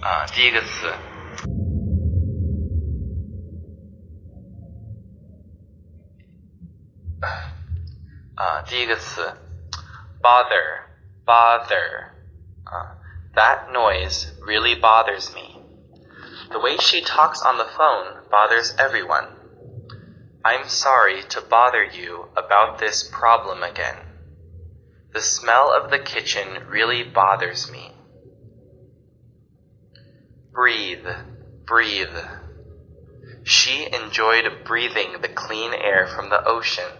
啊，第一个词。啊，第一个词，bother，bother，啊，that noise really bothers me. The way she talks on the phone bothers everyone. I'm sorry to bother you about this problem again. The smell of the kitchen really bothers me. Breathe, breathe. She enjoyed breathing the clean air from the ocean.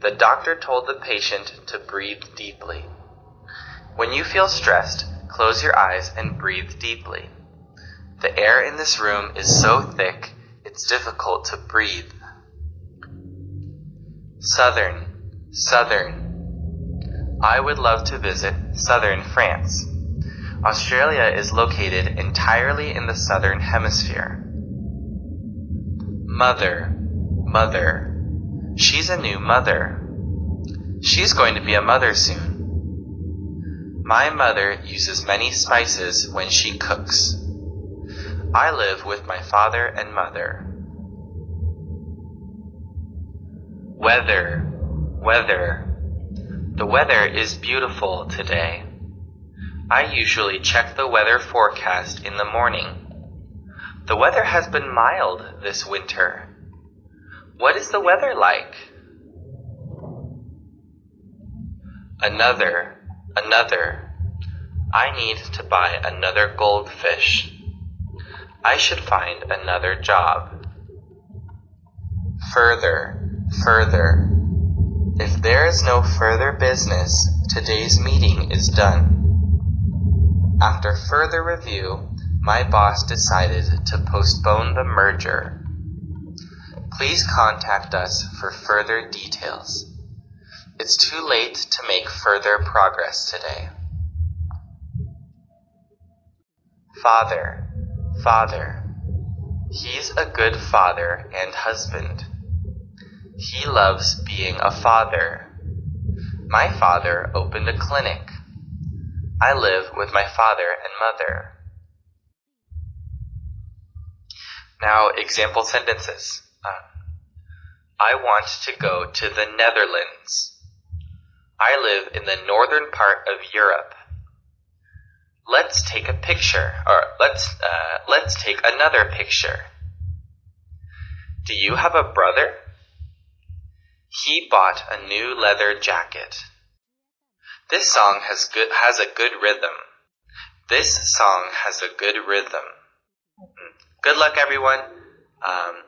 The doctor told the patient to breathe deeply. When you feel stressed, close your eyes and breathe deeply. The air in this room is so thick, it's difficult to breathe. Southern, southern. I would love to visit southern France. Australia is located entirely in the southern hemisphere. Mother, mother. She's a new mother. She's going to be a mother soon. My mother uses many spices when she cooks. I live with my father and mother. Weather, weather. The weather is beautiful today. I usually check the weather forecast in the morning. The weather has been mild this winter. What is the weather like? Another, another. I need to buy another goldfish. I should find another job. Further, further. If there is no further business, today's meeting is done. After further review, my boss decided to postpone the merger. Please contact us for further details. It's too late to make further progress today. Father, father. He's a good father and husband. He loves being a father. My father opened a clinic. I live with my father and mother. Now, example sentences. Um, I want to go to the Netherlands. I live in the northern part of Europe. Let's take a picture, or let's uh, let's take another picture. Do you have a brother? He bought a new leather jacket. This song has good has a good rhythm. This song has a good rhythm. Good luck, everyone. Um,